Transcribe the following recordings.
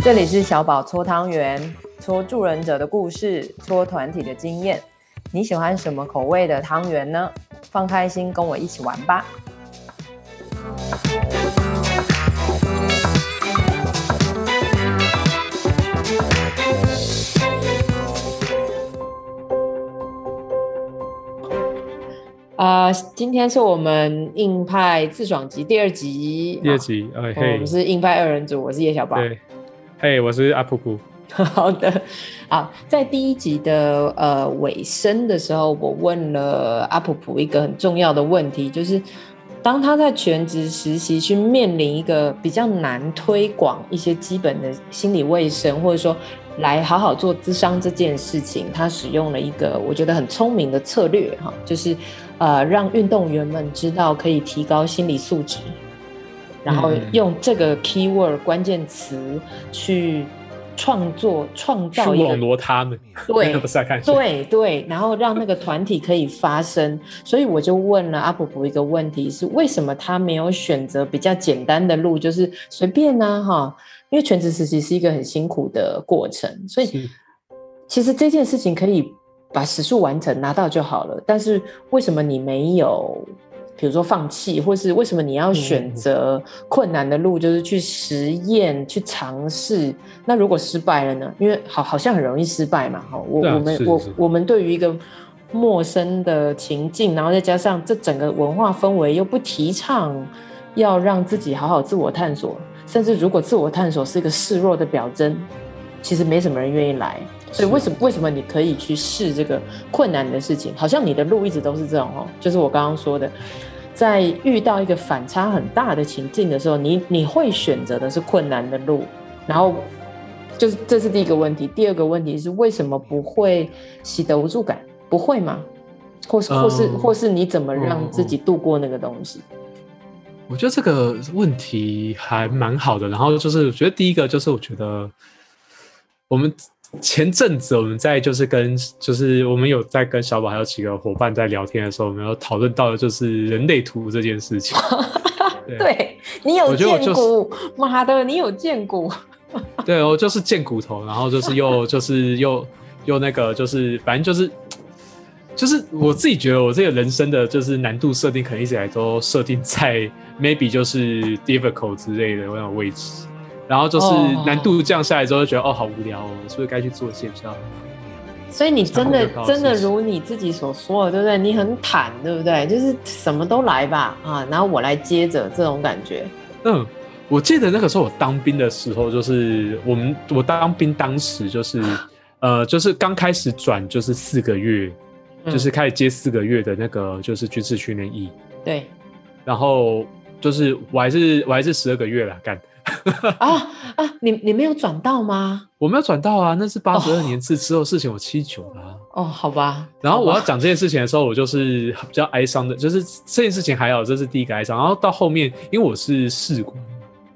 这里是小宝搓汤圆，搓助人者的故事，搓团体的经验。你喜欢什么口味的汤圆呢？放开心，跟我一起玩吧。啊、呃，今天是我们硬派自爽集第二集。第二集，哎嘿，我们是硬派二人组，我是叶小宝。对，嘿，我是阿普普。好的，啊，在第一集的呃尾声的时候，我问了阿普普一个很重要的问题，就是当他在全职实习去面临一个比较难推广一些基本的心理卫生，或者说来好好做咨商这件事情，他使用了一个我觉得很聪明的策略，哈，就是。呃，让运动员们知道可以提高心理素质，然后用这个 keyword 关键词去创作、创造一个网罗他们 对，对对，然后让那个团体可以发声。所以我就问了阿普普一个问题：是为什么他没有选择比较简单的路，就是随便呢？哈，因为全职实习是一个很辛苦的过程，所以其实这件事情可以。把时数完成拿到就好了，但是为什么你没有，比如说放弃，或是为什么你要选择困难的路，就是去实验、去尝试？那如果失败了呢？因为好好像很容易失败嘛，哈，我我们我我们对于一个陌生的情境，然后再加上这整个文化氛围又不提倡要让自己好好自我探索，甚至如果自我探索是一个示弱的表征，其实没什么人愿意来。所以为什么为什么你可以去试这个困难的事情？好像你的路一直都是这种哦，就是我刚刚说的，在遇到一个反差很大的情境的时候，你你会选择的是困难的路，然后就是这是第一个问题。第二个问题是为什么不会习得无助感？不会吗？或是或是或是你怎么让自己度过那个东西？我觉得这个问题还蛮好的。然后就是我觉得第一个就是我觉得我们。前阵子我们在就是跟就是我们有在跟小宝还有几个伙伴在聊天的时候，我们有讨论到的就是人类图这件事情。对，对你有见骨，妈、就是、的，你有见骨。对，我就是见骨头，然后就是又就是又又那个就是反正就是就是我自己觉得我这个人生的就是难度设定，可能一直以来都设定在 maybe 就是 difficult 之类的那种位置。然后就是难度降下来之后，就觉得哦，哦好无聊哦，是不是该去做线上？所以你真的真的如你自己所说的，对不对？你很坦，对不对？就是什么都来吧，啊，然后我来接着这种感觉。嗯，我记得那个时候我当兵的时候，就是我们我当兵当时就是 呃，就是刚开始转就是四个月，嗯，就是开始接四个月的那个就是军事训练役。对。然后就是我还是我还是十二个月了干。啊 啊！你你没有转到吗？我没有转到啊，那是八十二年次之后事情，我七九了。哦，好吧。然后我要讲这件事情的时候，我就是比较哀伤的，就是这件事情还好，这是第一个哀伤。然后到后面，因为我是士官，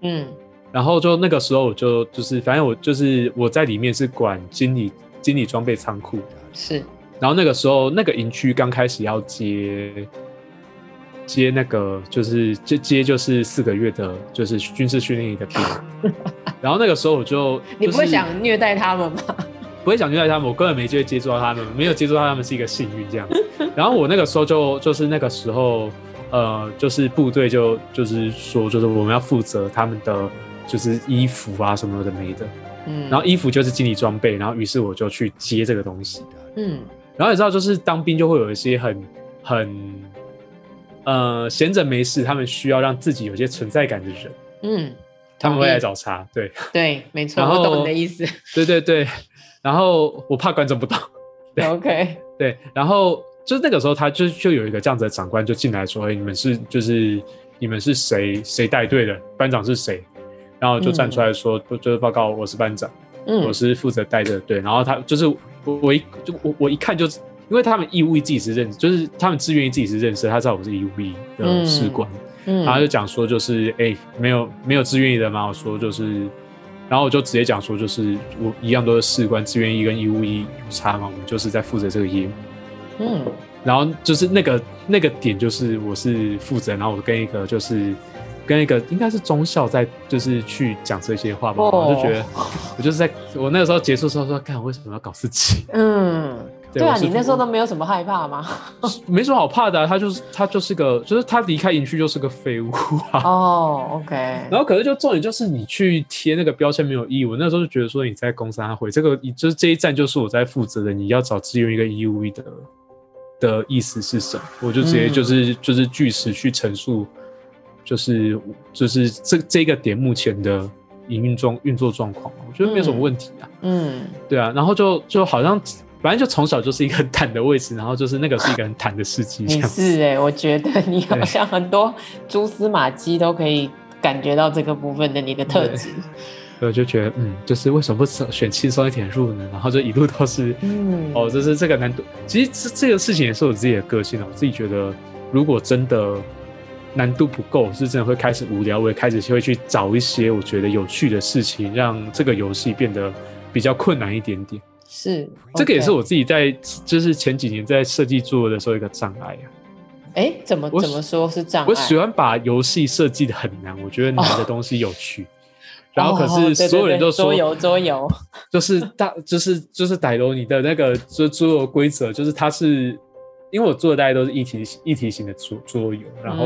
嗯，然后就那个时候我就就是反正我就是我在里面是管经理经理装备仓库，是。然后那个时候那个营区刚开始要接。接那个就是接接就是四个月的，就是军事训练营的兵，然后那个时候我就、就是、你不会想虐待他们吗？不会想虐待他们，我根本没机会接触到他们，没有接触到他们是一个幸运这样。然后我那个时候就就是那个时候，呃，就是部队就就是说就是我们要负责他们的就是衣服啊什么的没的，嗯，然后衣服就是经理装备，然后于是我就去接这个东西，嗯，然后你知道就是当兵就会有一些很很。呃，闲着没事，他们需要让自己有些存在感的人，嗯，他们会来找茬，对，对，没错，我懂你的意思，对对对，然后我怕观众不懂。对，OK，对，然后就是那个时候，他就就有一个这样子的长官就进来说，哎，你们是就是你们是谁谁带队的，班长是谁？然后就站出来说，嗯、就是报告我是班长，嗯，我是负责带着队，然后他就是我我一就我我一看就。因为他们义务役自己是认识，就是他们志愿役自己是认识，他知道我是义务役的士官，嗯，然后就讲说就是哎、欸，没有没有志愿役的吗？我说就是，然后我就直接讲说就是我一样都是士官，志愿役跟义务役有差嘛，我们就是在负责这个业务，嗯，然后就是那个那个点就是我是负责，然后我跟一个就是跟一个应该是中校在就是去讲这些话吧，我、oh. 就觉得我就是在我那个时候结束的时候说，看我为什么要搞自己？嗯。对啊，你那时候都没有什么害怕吗？没什么好怕的、啊，他就是他就是个，就是他离开营区就是个废物啊。哦、oh,，OK。然后可是就重点就是你去贴那个标签没有意义。我那时候就觉得说你在攻三会这个，就是这一站就是我在负责的，你要找支援一个义务役的的意思是什么？我就直接就是、嗯、就是据实去陈述，就是就是这这个点目前的营运状运作状况，我觉得没有什么问题啊。嗯，对啊，然后就就好像。反正就从小就是一个很坦的位置，然后就是那个是一个很坦的世界。你是哎、欸，我觉得你好像很多蛛丝马迹都可以感觉到这个部分的你的特质。我就觉得，嗯，就是为什么不选轻松一点入呢？然后就一路都是，嗯，哦，就是这个难度。其实这这个事情也是我自己的个性啊。我自己觉得，如果真的难度不够，是真的会开始无聊，我也开始会去找一些我觉得有趣的事情，让这个游戏变得比较困难一点点。是这个也是我自己在就是前几年在设计做的时候一个障碍啊。哎、欸，怎么怎么说是障碍？我喜欢把游戏设计的很难，我觉得难的东西有趣。Oh. 然后可是所有人都说桌游桌游，就是大就是就是歹楼你的那个桌桌游规则，就是它是因为我做的大家都是一体一体型的桌桌游，然后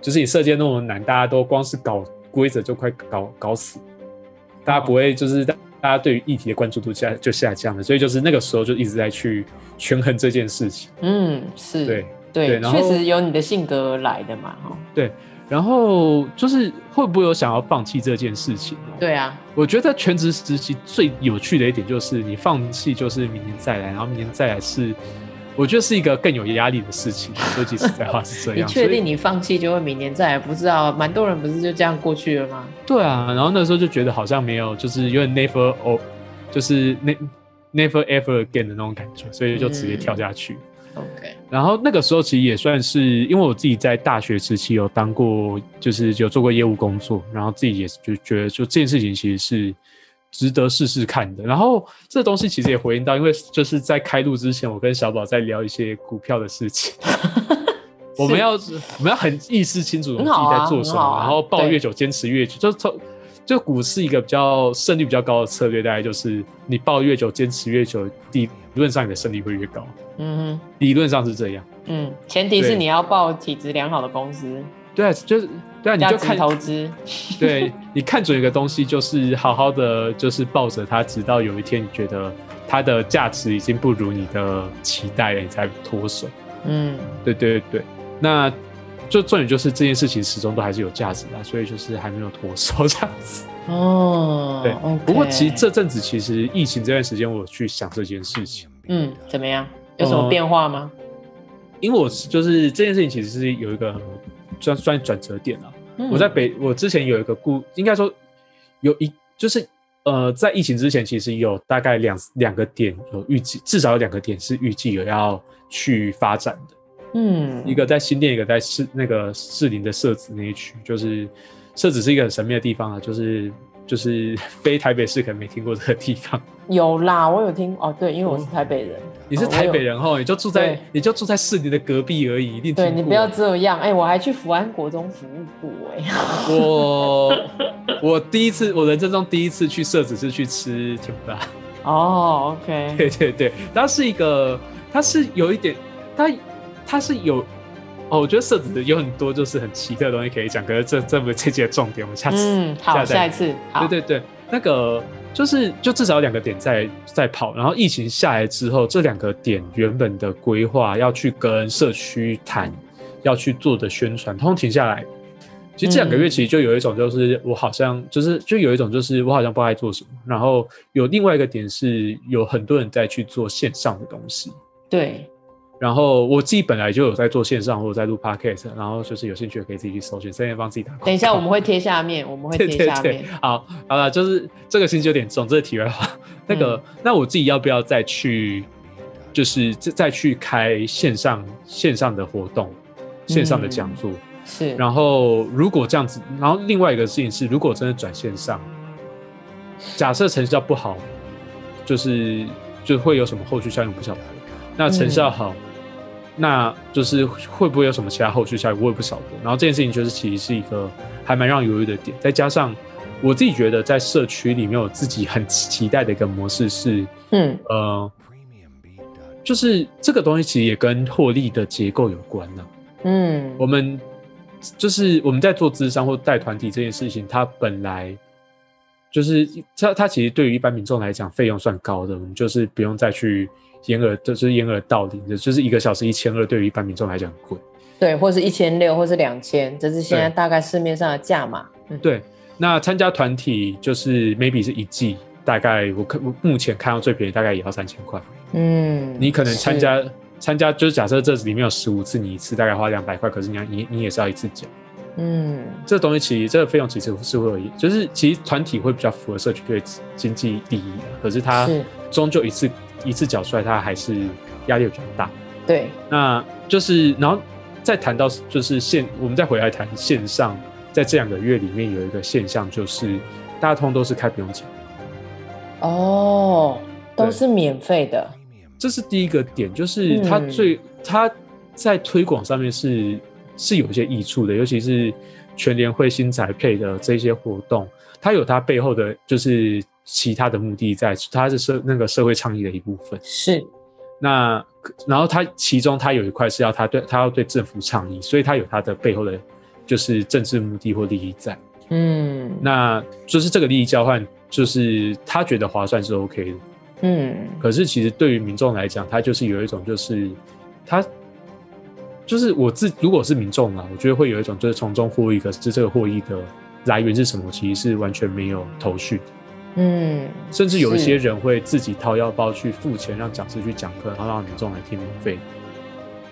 就是你设计那么难，大家都光是搞规则就快搞搞死，大家不会就是。大家对于议题的关注度下就下降了，所以就是那个时候就一直在去权衡这件事情。嗯，是对对，确实有你的性格而来的嘛，哈。对，然后就是会不会有想要放弃这件事情？对啊，我觉得全职实习最有趣的一点就是你放弃就是明年再来，然后明年再来是。我觉得是一个更有压力的事情，说句实在话是这 样。你确定你放弃就会明年再来？不知道，蛮多人不是就这样过去了吗？对啊，然后那时候就觉得好像没有，就是有点 never oh，就是 never ever again 的那种感觉，所以就直接跳下去。嗯、OK。然后那个时候其实也算是，因为我自己在大学时期有当过，就是有做过业务工作，然后自己也就觉得，就这件事情其实是。值得试试看的。然后这东西其实也回应到，因为就是在开录之前，我跟小宝在聊一些股票的事情。我们要我们要很意识清楚自己在做什么，啊啊、然后抱越久坚持越久。就从就股市一个比较胜率比较高的策略，大概就是你抱越久坚持越久，理论上你的胜率会越高。嗯哼，理论上是这样。嗯，前提是你要抱体质良好的公司。对，就是对啊，你就看投资。对，你看准一个东西，就是好好的，就是抱着它，直到有一天你觉得它的价值已经不如你的期待了，你才脱手。嗯，对对对，那就重点就是这件事情始终都还是有价值的，所以就是还没有脱手这样子。哦，对。Okay. 不过其实这阵子其实疫情这段时间，我去想这件事情。嗯，怎么样？有什么变化吗？嗯、因为我就是这件事情其实是有一个很。算算转折点了。我在北，我之前有一个故，应该说有一，就是呃，在疫情之前，其实有大概两两个点有预计，至少有两个点是预计有要去发展的。嗯，一个在新店，一个在市那个士林的社子那一区，就是社子是一个很神秘的地方啊，就是。就是 非台北市可能没听过这个地方，有啦，我有听哦。对，因为我是台北人，你是台北人哦，你就住在你就住在市里的隔壁而已，一定对你不要这样。哎，我还去福安国中服务过哎。我 我第一次，我人生中第一次去社子是去吃甜不辣。哦，OK，对对对，它是一个，它是有一点，它它是有。哦，我觉得社子有很多就是很奇特的东西可以讲，可是这这不是这期的重点，我们下次嗯好下，下一次对对对，那个就是就至少有两个点在在跑，然后疫情下来之后，这两个点原本的规划要去跟社区谈，要去做的宣传，通通停下来。其实这两个月其实就有一种就是我好像就是就有一种就是我好像不知道在做什么，然后有另外一个点是有很多人在去做线上的东西，对。然后我自己本来就有在做线上或者在录 podcast，然后就是有兴趣的可以自己去搜寻，顺便帮自己打。等一下我们会贴下面，我们会贴下面。对对对，好，好了，就是这个星期有点重，这个题外话。那个，嗯、那我自己要不要再去，就是再再去开线上线上的活动，线上的讲座？嗯、是。然后如果这样子，然后另外一个事情是，如果真的转线上，假设成效不好，就是就会有什么后续效应？不晓得。那成效好，那就是会不会有什么其他后续效应，我也不晓得。然后这件事情就是其实是一个还蛮让犹豫的点，再加上我自己觉得在社区里面，我自己很期待的一个模式是，嗯呃，就是这个东西其实也跟获利的结构有关呢、啊。嗯，我们就是我们在做咨商或带团体这件事情，它本来就是它它其实对于一般民众来讲费用算高的，我们就是不用再去。掩耳就是掩耳盗铃的，就是一个小时一千二，对于一般民众来讲很贵。对，或是一千六，或是两千，这是现在大概市面上的价码。嗯、对，那参加团体就是 maybe 是一季，大概我看目前看到最便宜大概也要三千块。嗯，你可能参加参加就是假设这里面有十五次，你一次大概花两百块，可是你要你你也是要一次缴。嗯，这个东西其实这个费用其实是会有，就是其实团体会比较符合社区对经济利益，可是它终究一次。一次缴出来，他还是压力比较大。对，那就是，然后再谈到就是线，我们再回来谈线上，在这两个月里面有一个现象，就是大家通都是开不用钱。哦，都是免费的。这是第一个点，就是它最它、嗯、在推广上面是是有一些益处的，尤其是全联会新宅配的这些活动，它有它背后的就是。其他的目的在，它是社那个社会倡议的一部分。是，那然后它其中它有一块是要它对它要对政府倡议，所以它有它的背后的，就是政治目的或利益在。嗯，那就是这个利益交换，就是他觉得划算是 OK 的。嗯，可是其实对于民众来讲，他就是有一种就是他就是我自如果是民众啊，我觉得会有一种就是从中获益，可是这个获益的来源是什么，其实是完全没有头绪。嗯，甚至有一些人会自己掏腰包去付钱，让讲师去讲课，然后让民众来听免费。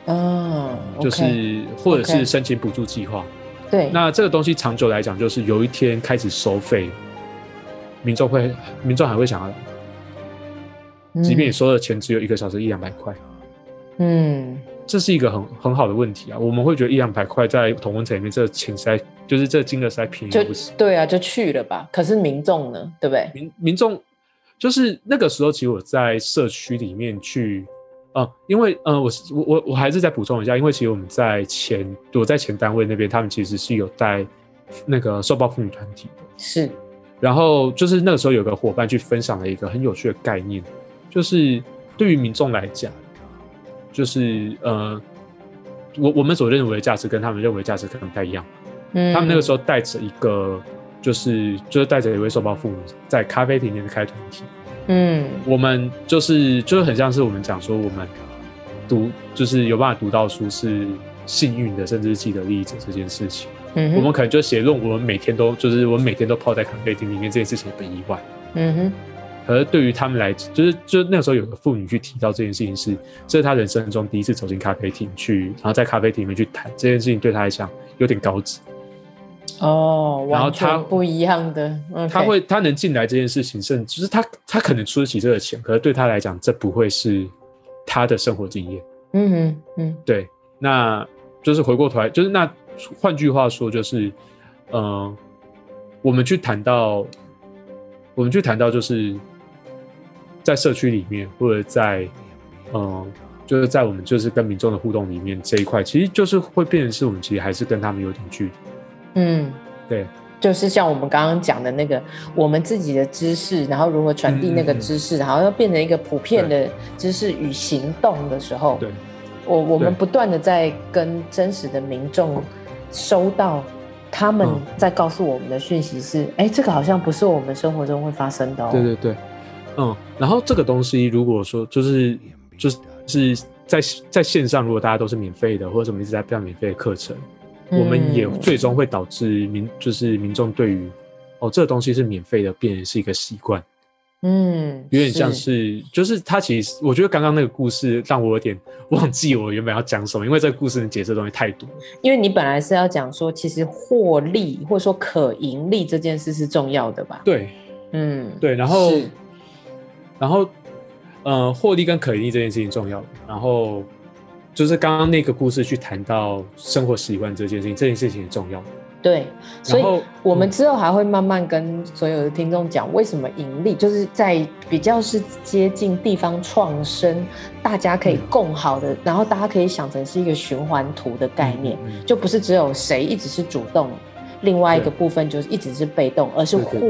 嗯，就是、okay, 或者是申请补助计划。对，那这个东西长久来讲，就是有一天开始收费，民众会，民众还会想要来，即便你收的钱只有一个小时一两百块。嗯。这是一个很很好的问题啊！我们会觉得一两百块在同温层里面，这个钱实在就是这金额实在便宜不行。对啊，就去了吧。可是民众呢，对不对？民民众就是那个时候，其实我在社区里面去，呃，因为呃，我我我我还是再补充一下，因为其实我们在前我在前单位那边，他们其实是有带那个受暴妇女团体的。是。然后就是那个时候有个伙伴去分享了一个很有趣的概念，就是对于民众来讲。就是呃，我我们所认为的价值跟他们认为的价值可能不太一样。嗯，他们那个时候带着一个，就是就是带着一位受暴父母在咖啡厅里面开团体。嗯，我们就是就是很像是我们讲说我们读就是有办法读到书是幸运的，甚至是既得利益者这件事情。嗯，我们可能就写论文，我们每天都就是我们每天都泡在咖啡厅里面，这件事情也不意外。嗯哼。可是对于他们来，就是就那个时候有个妇女去提到这件事情是，是这是她人生中第一次走进咖啡厅去，然后在咖啡厅里面去谈这件事情，对她来讲有点高级。哦，然后他不一样的，他会他能进来这件事情，甚至就是他他可能出得起这个钱，可是对他来讲，这不会是他的生活经验。嗯哼嗯，对，那就是回过头来，就是那换句话说，就是嗯、呃，我们去谈到，我们去谈到就是。在社区里面，或者在，嗯，就是在我们就是跟民众的互动里面这一块，其实就是会变成是我们其实还是跟他们有点距离。嗯，对，就是像我们刚刚讲的那个，我们自己的知识，然后如何传递那个知识，然后要变成一个普遍的知识与行动的时候，对，我我们不断的在跟真实的民众收到他们在告诉我们的讯息是，哎、嗯，这个好像不是我们生活中会发生的哦。对对对。嗯，然后这个东西，如果说就是就是是在在线上，如果大家都是免费的，或者什么一直在办免费的课程，嗯，我们也最终会导致民就是民众对于哦这个东西是免费的，变成是一个习惯。嗯，有点像是，是就是他其实我觉得刚刚那个故事让我有点忘记我原本要讲什么，因为这个故事能解释的东西太多。因为你本来是要讲说，其实获利或者说可盈利这件事是重要的吧？对，嗯，对，然后。然后，呃，获利跟可盈利这件事情重要。然后，就是刚刚那个故事去谈到生活习惯这件事情，这件事情也重要。对，所以我们之后还会慢慢跟所有的听众讲，为什么盈利就是在比较是接近地方创生，大家可以共好的，嗯、然后大家可以想成是一个循环图的概念，就不是只有谁一直是主动，另外一个部分就是一直是被动，而是互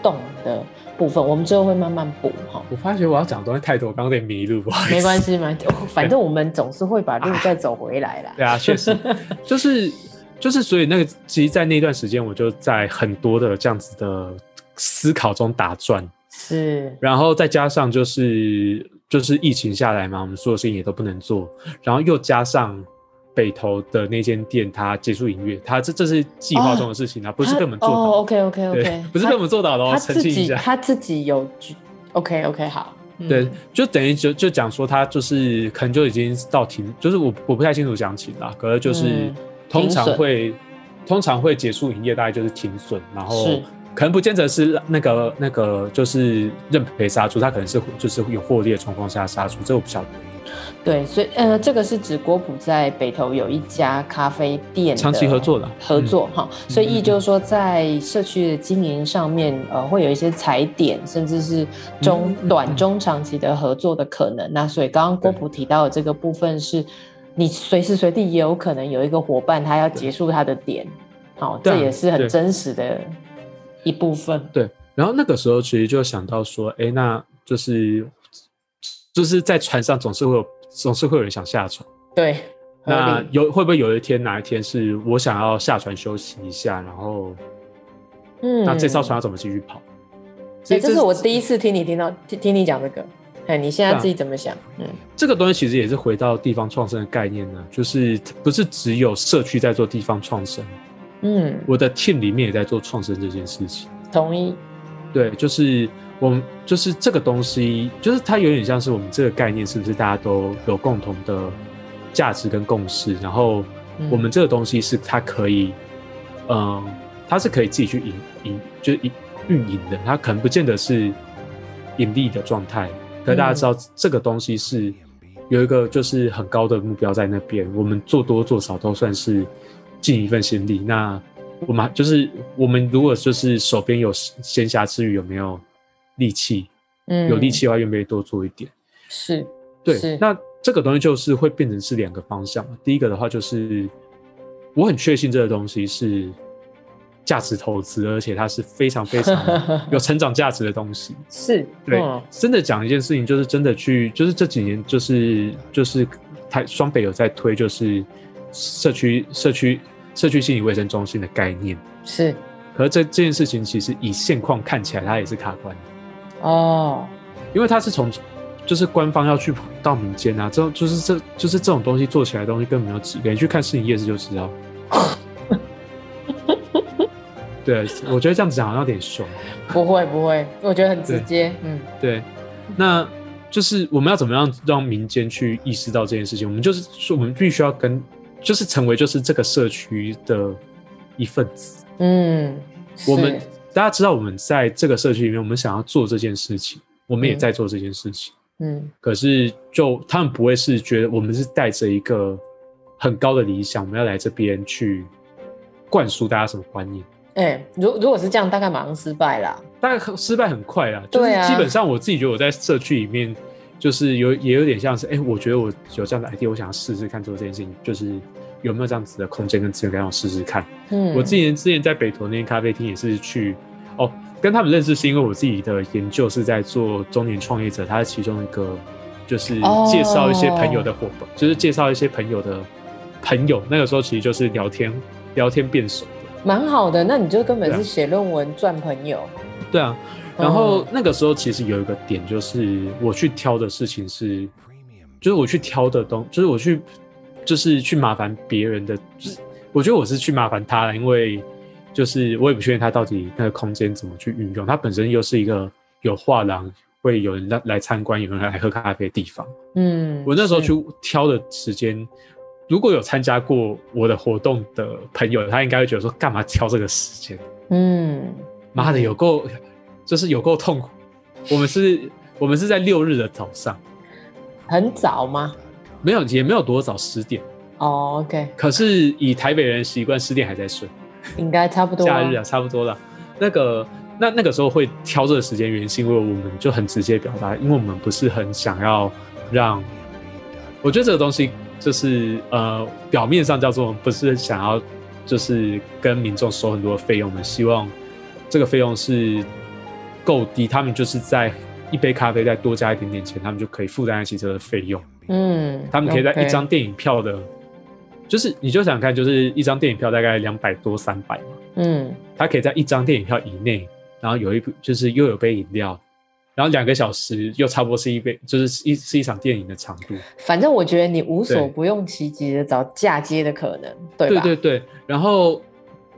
动的部分。我们之后会慢慢补哈。我发觉我要讲的东西太多，刚刚有点迷路，不好意思。没关系嘛，反正我们总是会把路再走回来啦。对啊，确实 就是。就是，所以那个，其实，在那段时间，我就在很多的这样子的思考中打转。是，然后再加上就是就是疫情下来嘛，我们所有事情也都不能做，然后又加上北投的那间店它结束营业，它这这是计划中的事情啊，不是被我们做到。哦，OK OK OK，不是被我们做到的哦，澄清一下，他自己有 OK OK 好，对，就等于就就讲说他就是可能就已经到停，就是我我不太清楚详情啦，可是就是。通常会，通常会结束营业，大概就是停损，然后可能不见得是那个那个就是认赔杀出，他可能是就是有获利的状况下杀出，这我不晓得。对，所以呃，这个是指郭普在北投有一家咖啡店长期合作的合作哈，嗯、所以意就是说在社区的经营上面，呃，会有一些踩点，甚至是中、嗯、短中长期的合作的可能。那所以刚刚郭普提到的这个部分是。你随时随地也有可能有一个伙伴，他要结束他的点，好，这也是很真实的一部分。对，然后那个时候其实就想到说，哎，那就是就是在船上总是会有总是会有人想下船。对，那有会不会有一天哪一天是我想要下船休息一下，然后，嗯，那这艘船要怎么继续跑？所以这是我第一次听你听到听听你讲这个。哎，你现在自己怎么想？嗯，这个东西其实也是回到地方创生的概念呢，就是不是只有社区在做地方创生，嗯，我的 team 里面也在做创生这件事情。同意。对，就是我们就是这个东西，就是它有点像是我们这个概念，是不是大家都有共同的价值跟共识？然后我们这个东西是它可以，嗯、呃，它是可以自己去营营，就是营运营的，它可能不见得是盈利的状态。可大家知道，这个东西是有一个就是很高的目标在那边，我们做多做少都算是尽一份心力。那我们就是我们如果就是手边有闲暇之余，有没有力气？嗯，有力气的话，愿不愿意多做一点？是，对。那这个东西就是会变成是两个方向。第一个的话就是我很确信这个东西是。价值投资，而且它是非常非常 有成长价值的东西。是，对，真的讲一件事情，就是真的去，就是这几年，就是就是台双北有在推，就是社区社区社区心理卫生中心的概念。是，可是这这件事情其实以现况看起来，它也是卡关的。哦，因为它是从就是官方要去到民间啊，这种就是这就是这种东西做起来的东西根本没有质感，你去看市营夜市就知道。对，我觉得这样子讲好像有点凶。不会不会，我觉得很直接。嗯，对，那就是我们要怎么样让民间去意识到这件事情？我们就是说，我们必须要跟，就是成为就是这个社区的一份子。嗯，我们大家知道，我们在这个社区里面，我们想要做这件事情，我们也在做这件事情。嗯，可是就他们不会是觉得我们是带着一个很高的理想，我们要来这边去灌输大家什么观念。哎、欸，如如果是这样，大概马上失败了。大概失败很快啦，就是基本上我自己觉得我在社区里面，就是有也有点像是，哎、欸，我觉得我有这样的 idea，我想要试试看做这件事情，就是有没有这样子的空间跟资源让我试试看。嗯，我之前之前在北投那间咖啡厅也是去，哦，跟他们认识是因为我自己的研究是在做中年创业者，他是其中一个，就是介绍一些朋友的伙伴，哦、就是介绍一些朋友的朋友，那个时候其实就是聊天聊天变熟。蛮好的，那你就根本是写论文赚朋友。对啊，然后那个时候其实有一个点，就是我去挑的事情是，就是我去挑的东，就是我去，就是去麻烦别人的，就是我觉得我是去麻烦他了，因为就是我也不确定他到底那个空间怎么去运用，他本身又是一个有画廊，会有人来来参观，有人来喝咖啡的地方。嗯，我那时候去挑的时间。如果有参加过我的活动的朋友，他应该会觉得说，干嘛挑这个时间？嗯，妈的，有够，就是有够痛苦。我们是，我们是在六日的早上，很早吗？没有，也没有多早，十点。哦，OK。可是以台北人习惯，十点还在睡。应该差不多。假日啊，差不多了。那个那那个时候会挑这个时间，原因是因为我们就很直接表达，因为我们不是很想要让。我觉得这个东西就是呃，表面上叫做不是想要就是跟民众收很多费用的，希望这个费用是够低，他们就是在一杯咖啡再多加一点点钱，他们就可以负担得起这个费用。嗯，他们可以在一张电影票的。就是你就想看，就是一张电影票大概两百多三百嘛，嗯，他可以在一张电影票以内，然后有一就是又有杯饮料，然后两个小时又差不多是一杯，就是一是一场电影的长度。反正我觉得你无所不用其极的找嫁接的可能，对吧？对对对，然后。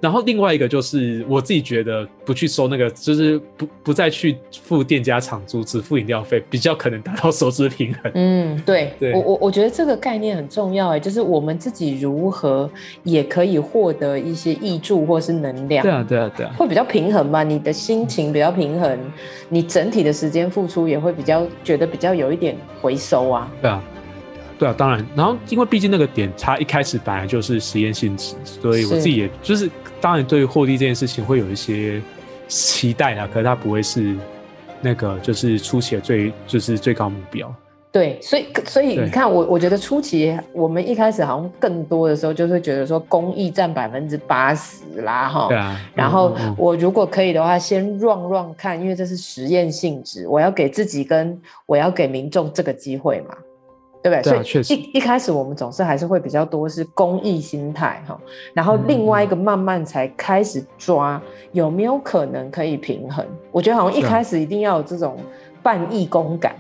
然后另外一个就是我自己觉得不去收那个，就是不不再去付店家场租，只付饮料费，比较可能达到收支平衡。嗯，对，对我我我觉得这个概念很重要哎，就是我们自己如何也可以获得一些益助或是能量。对啊，对啊，对啊，会比较平衡嘛？你的心情比较平衡，你整体的时间付出也会比较觉得比较有一点回收啊。对啊。对啊，当然，然后因为毕竟那个点，它一开始本来就是实验性质，所以我自己也就是当然对于获利这件事情会有一些期待啊，可是它不会是那个就是初期的最就是最高目标。对，所以所以你看我我觉得初期我们一开始好像更多的时候就是觉得说公益占百分之八十啦哈，对啊，然后我如果可以的话，先 run run 看，因为这是实验性质，我要给自己跟我要给民众这个机会嘛。对不对？对啊，所以一一开始我们总是还是会比较多是公益心态哈，然后另外一个慢慢才开始抓有没有可能可以平衡。我觉得好像一开始一定要有这种半义工感。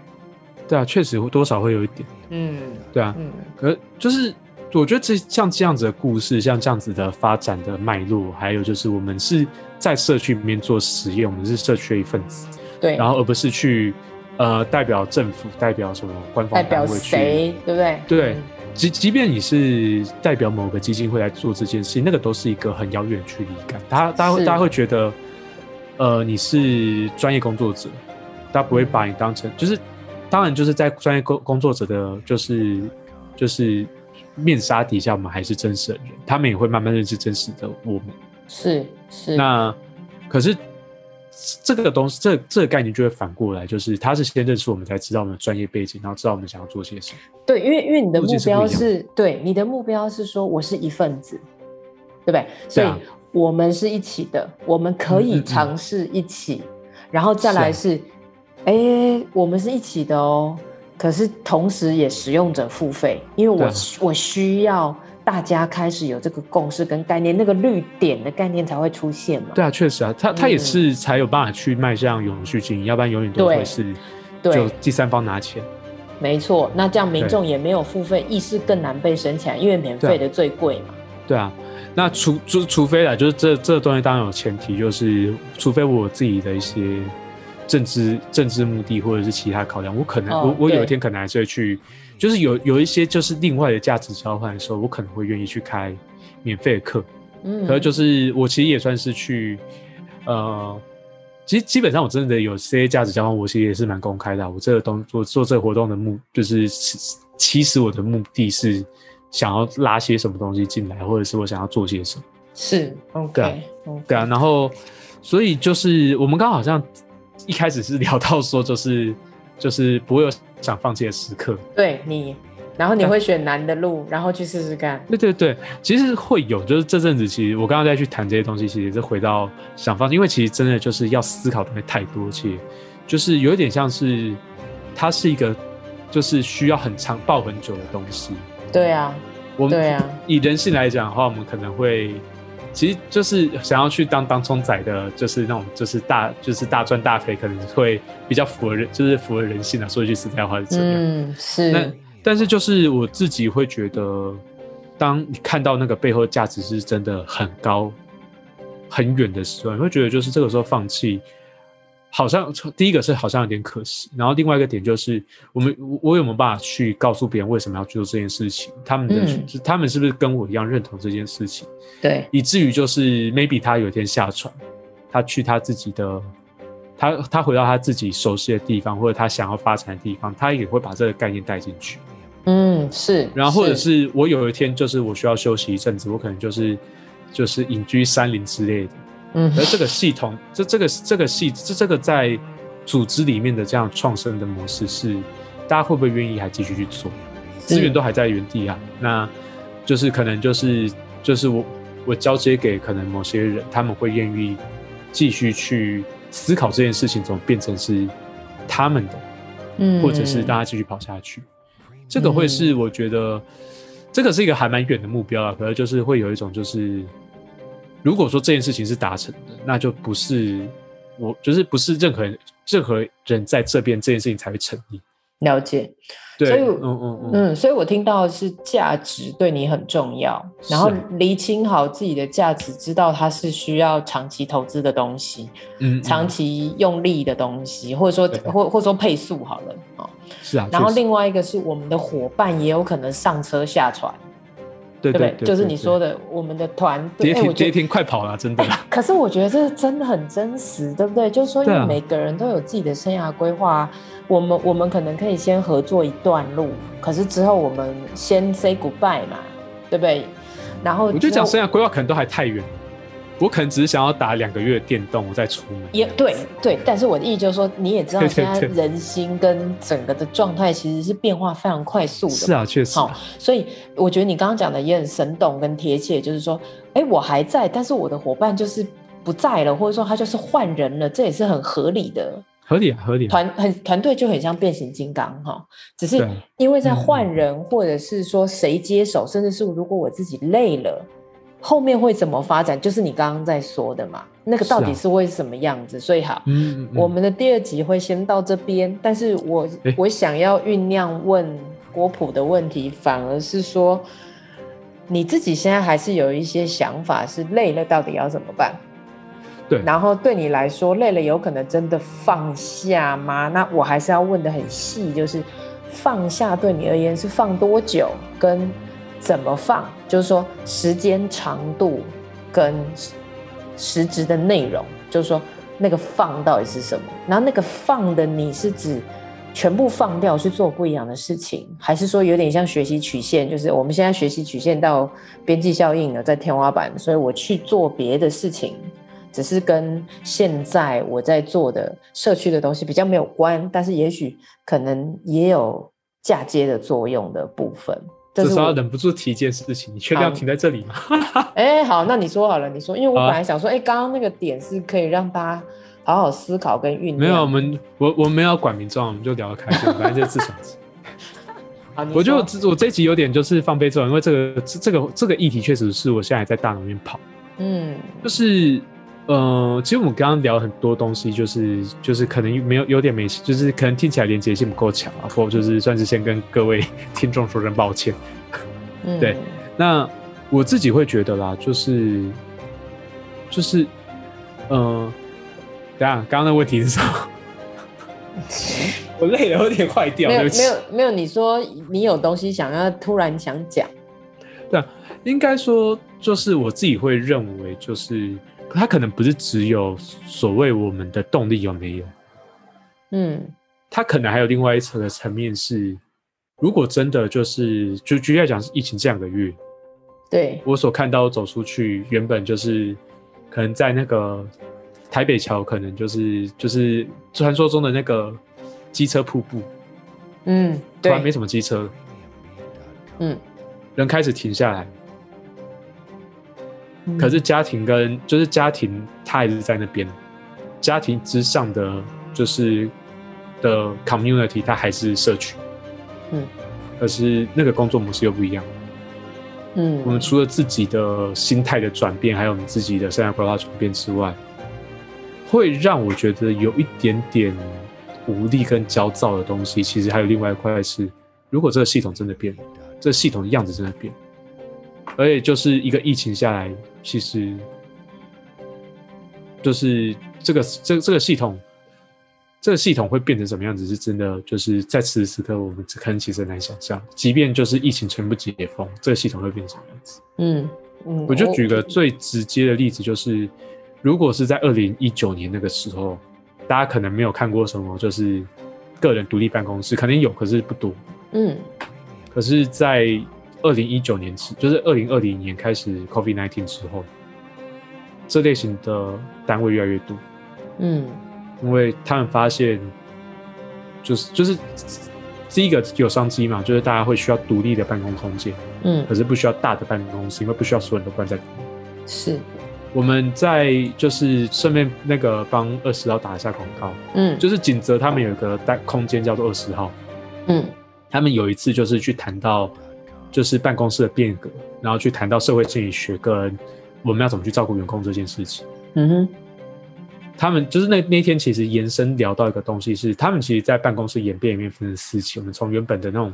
对啊，确实多少会有一点。嗯，对啊，嗯，可就是我觉得这像这样子的故事，像这样子的发展的脉络，还有就是我们是在社区里面做实验，我们是社区的一份子，对，然后而不是去。呃，代表政府，代表什么官方单位去？代表谁？对不对？对，即即便你是代表某个基金会来做这件事情，那个都是一个很遥远的距离感。大家，大家会，大家会觉得，呃，你是专业工作者，大家不会把你当成，就是，当然就是在专业工工作者的，就是就是面纱底下，我们还是真实的人，他们也会慢慢认识真实的我们。是是。那可是。这个东西，这这个概念就会反过来，就是他是先认识我们，才知道我们的专业背景，然后知道我们想要做些什么。对，因为因为你的目标是，是对你的目标是说我是一份子，对不对？所以我们是一起的，我们可以尝试一起，嗯嗯嗯，然后再来是，哎、啊，我们是一起的哦，可是同时也使用者付费，因为我、啊、我需要。大家开始有这个共识跟概念，那个绿点的概念才会出现嘛？对啊，确实啊，他他也是才有办法去迈向永续经营，要不然永远都会是就第三方拿钱。没错，那这样民众也没有付费，意识更难被升起来，因为免费的最贵嘛。对啊，那除除除非啦，就是这这个东西当然有前提，就是除非我自己的一些政治政治目的或者是其他考量，我可能、哦、我我有一天可能还是会去。就是有有一些就是另外的价值交换的时候，我可能会愿意去开免费的课。嗯，可是就是我其实也算是去，呃，其实基本上我真的有些价值交换，我其实也是蛮公开的。我这个东做做这个活动的目，就是其实我的目的是想要拉些什么东西进来，或者是我想要做些什么。是，OK，对啊，okay. 对啊。然后，所以就是我们刚好像一开始是聊到说，就是就是不会有。想放弃的时刻，对你，然后你会选难的路，然后去试试看。对对对，其实会有，就是这阵子，其实我刚刚在去谈这些东西，其实也是回到想放弃，因为其实真的就是要思考的东西太多，其实就是有一点像是它是一个，就是需要很长抱很久的东西。对啊，我们对啊，以人性来讲的话，我们可能会。其实就是想要去当当冲仔的，就是那种就是大就是大赚大赔，可能会比较符合人，就是符合人性啊。说一句实在话是这样。嗯，是。那但是就是我自己会觉得，当你看到那个背后价值是真的很高、很远的时候，你会觉得就是这个时候放弃。好像第一个是好像有点可惜，然后另外一个点就是我们我有没有办法去告诉别人为什么要去做这件事情？他们的、嗯、他们是不是跟我一样认同这件事情？对，以至于就是 maybe 他有一天下船，他去他自己的，他他回到他自己熟悉的地方，或者他想要发展的地方，他也会把这个概念带进去。嗯，是。然后或者是我有一天就是我需要休息一阵子，我可能就是就是隐居山林之类的。嗯，而这个系统，这这个这个系这这个在组织里面的这样创生的模式是，大家会不会愿意还继续去做？资源都还在原地啊，那就是可能就是就是我我交接给可能某些人，他们会愿意继续去思考这件事情怎么变成是他们的，嗯，或者是大家继续跑下去，这个会是我觉得这个是一个还蛮远的目标啊，可能就是会有一种就是。如果说这件事情是达成的，那就不是我，就是不是任何人，任何人在这边，这件事情才会成立。了解，对，所以，嗯嗯嗯，嗯，所以我听到的是价值对你很重要，然后厘清好自己的价值，知道它是需要长期投资的东西，嗯，长期用力的东西，或者说，或或者说配速好了啊，是啊，然后另外一个是我们的伙伴也有可能上车下船。对不对？就是你说的，我们的团队，跌停跌停快跑了，真的。可是我觉得这真的很真实，对不对？就是说，因为每个人都有自己的生涯规划，我们我们可能可以先合作一段路，可是之后我们先 say goodbye 嘛，对不对？然后我就讲生涯规划可能都还太远。我可能只是想要打两个月的电动，我再出门。也对对，但是我的意思就是说，你也知道现在人心跟整个的状态其实是变化非常快速的。是啊，确实。好，所以我觉得你刚刚讲的也很生动跟贴切，就是说，哎，我还在，但是我的伙伴就是不在了，或者说他就是换人了，这也是很合理的。合理啊，合理。团很团队就很像变形金刚哈，只是因为在换人，嗯、或者是说谁接手，甚至是如果我自己累了。后面会怎么发展？就是你刚刚在说的嘛，那个到底是会什么样子？啊、所以好，嗯嗯嗯，我们的第二集会先到这边。但是我、欸、我想要酝酿问国普的问题，反而是说你自己现在还是有一些想法，是累了到底要怎么办？对，然后对你来说累了，有可能真的放下吗？那我还是要问的很细，就是放下对你而言是放多久？跟怎么放？就是说时间长度跟实质的内容，就是说那个放到底是什么？然后那个放的你是指全部放掉去做不一样的事情，还是说有点像学习曲线？就是我们现在学习曲线到边际效应了，在天花板，所以我去做别的事情，只是跟现在我在做的社区的东西比较没有关，但是也许可能也有嫁接的作用的部分。这时候忍不住提一件事情，你确定要停在这里吗？哎，好，那你说好了，你说，因为我本来想说，哎、啊，刚刚那个点是可以让大家好好思考跟酝酿。没有，我们我我们没有管民众，我们就聊得开心，反正就是自爽。好，我就我这一集有点就是放飞自我，因为这个这个这个议题确实是我现在还在大脑里面跑。嗯，就是。呃，其实我们刚刚聊很多东西，就是就是可能没有有点没，就是可能听起来连接性不够强啊，或就是算是先跟各位 听众说声抱歉。嗯，对，那我自己会觉得啦，就是就是，呃，等下刚刚的问题是什么？我累了，有点坏掉。没有没有没有，你说你有东西想要突然想讲？对啊，应该说就是我自己会认为就是。它可能不是只有所谓我们的动力有没有，嗯，它可能还有另外一层的层面是，如果真的就是就举例来讲是疫情这两个月，对。我所看到走出去，原本就是可能在那个台北桥，可能就是就是传说中的那个机车瀑布，嗯，突然没什么机车，嗯，人开始停下来。可是家庭跟就是家庭，他还是在那边。家庭之上的就是的 community，它还是社区。嗯。可是那个工作模式又不一样。嗯。我们除了自己的心态的转变，还有我们自己的生涯规划转变之外，会让我觉得有一点点无力跟焦躁的东西。其实还有另外一块是，如果这个系统真的变了，这个系统的样子真的变。而且就是一个疫情下来，其实就是这个这这个系统，这个系统会变成什么样子，是真的就是在此时此刻，我们可能其实很难想象。即便就是疫情全部解封，这个系统会变成什么样子？嗯嗯，我就举个最直接的例子，就是如果是在二零一九年那个时候，大家可能没有看过什么，就是个人独立办公室，可能有，可是不多。嗯，可是，在二零一九年之，就是二零二零年开始 COVID-19 之后，这类型的单位越来越多。嗯，因为他们发现，就是就是第一个有商机嘛，就是大家会需要独立的办公空间。嗯，可是不需要大的办公室，因为不需要所有人都关在里面。是。我们在就是顺便那个帮二十号打一下广告，嗯，就是锦泽他们有一个单空间叫做二十号，嗯，他们有一次就是去谈到就是办公室的变革，然后去谈到社会心理学跟我们要怎么去照顾员工这件事情，嗯哼，他们就是那那天其实延伸聊到一个东西是，他们其实在办公室演变里面分成四期，我们从原本的那种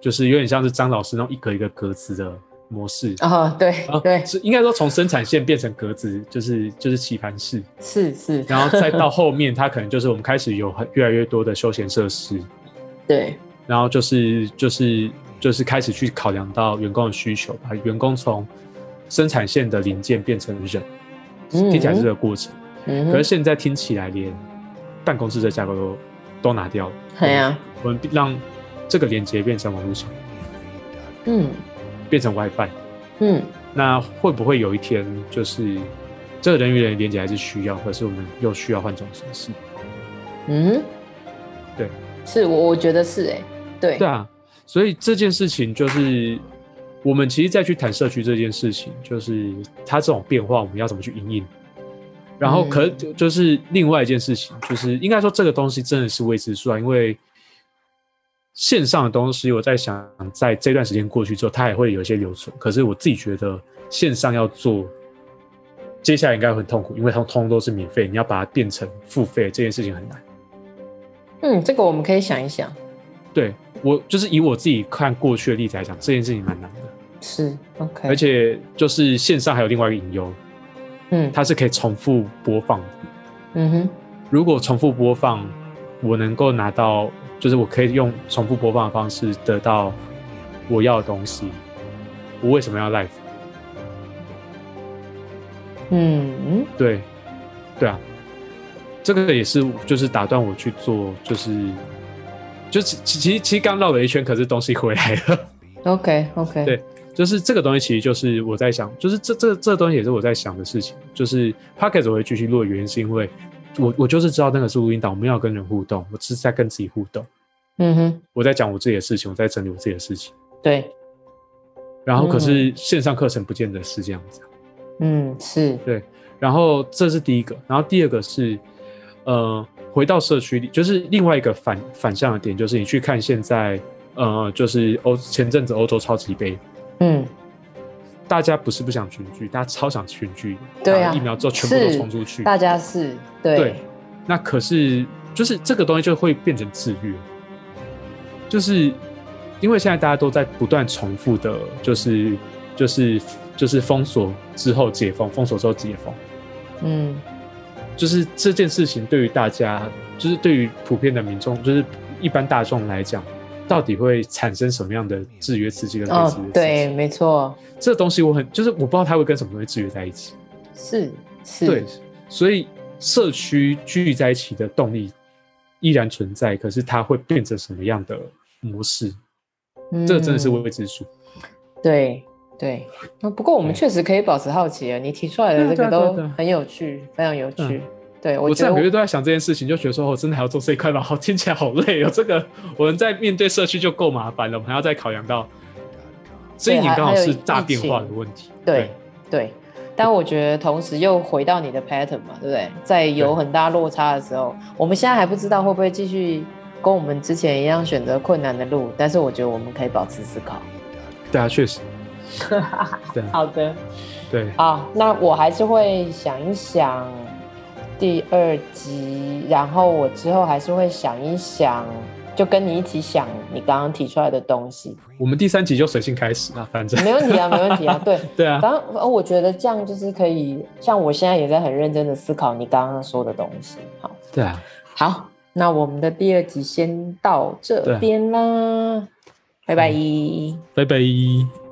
就是有点像是张老师那种一格一个格子的。模式哦，对对，是应该说从生产线变成格子，就是就是棋盘式，是是，然后再到后面，它可能就是我们开始有很越来越多的休闲设施，对，然后就是就是就是开始去考量到员工的需求，把员工从生产线的零件变成人，嗯、听起来是这个过程，嗯，可是现在听起来连办公室的架构都都拿掉了，对呀，我们让这个连接变成网络上，嗯。变成 WiFi，嗯，那会不会有一天，就是这个人与人连接还是需要，可是我们又需要换种形式？嗯，对，是我我觉得是哎、欸，对，对啊，所以这件事情就是我们其实再去谈社区这件事情，就是它这种变化，我们要怎么去应应？然后可就是另外一件事情，就是应该说这个东西真的是未知数啊，因为。线上的东西，我在想，在这段时间过去之后，它也会有一些留存。可是我自己觉得，线上要做，接下来应该会很痛苦，因为它通通都是免费，你要把它变成付费，这件事情很难。嗯，这个我们可以想一想。对，我就是以我自己看过去的例子来讲，这件事情蛮难的。是，OK。而且就是线上还有另外一个隐忧，嗯，它是可以重复播放的。嗯哼，如果重复播放，我能够拿到。就是我可以用重复播放的方式得到我要的东西，我为什么要 live？嗯，对，对啊，这个也是就是打断我去做，就是就其其实其实刚绕了一圈，可是东西回来了。OK OK，对，就是这个东西其实就是我在想，就是这这这东西也是我在想的事情，就是 Podcast 我会继续录的原因是因为。我我就是知道那个是录音档，我们要跟人互动，我是在跟自己互动。嗯哼，我在讲我自己的事情，我在整理我自己的事情。对。然后可是线上课程不见得是这样子。嗯，是。对。然后这是第一个，然后第二个是，呃，回到社区里，就是另外一个反反向的点，就是你去看现在，呃，就是欧前阵子欧洲超级杯。嗯。大家不是不想群聚，大家超想群聚。对啊，疫苗之后全部都冲出去。大家是对，对。那可是就是这个东西就会变成制约，就是因为现在大家都在不断重复的，就是就是就是封锁之后解封，封锁之后解封。嗯，就是这件事情对于大家，就是对于普遍的民众，就是一般大众来讲。到底会产生什么样的制约刺激跟类似的？哦，对，没错。这个东西我很就是我不知道它会跟什么东西制约在一起。是是。对，所以社区聚在一起的动力依然存在，可是它会变成什么样的模式？嗯，这真的是未知数。对对。不过我们确实可以保持好奇啊！你提出来的这个都很有趣，非常有趣。嗯对我，我这两个月都在想这件事情，就觉得说，我真的还要做这一块吗？好，听起来好累哦。这个我们在面对社区就够麻烦了，我们还要再考量到这一年刚好是大变化的问题。对对，对，但我觉得同时又回到你的 pattern 嘛，对不对？在有很大落差的时候，我们现在还不知道会不会继续跟我们之前一样选择困难的路，但是我觉得我们可以保持思考。对啊，确实。对，好的。对。好，那我还是会想一想。第二集，然后我之后还是会想一想，就跟你一起想你刚刚提出来的东西。我们第三集就随性开始啊，反正没问题啊，没问题啊，对 对啊。反正我觉得这样就是可以，像我现在也在很认真的思考你刚刚说的东西。好，对啊，好，那我们的第二集先到这边啦，拜拜，拜拜。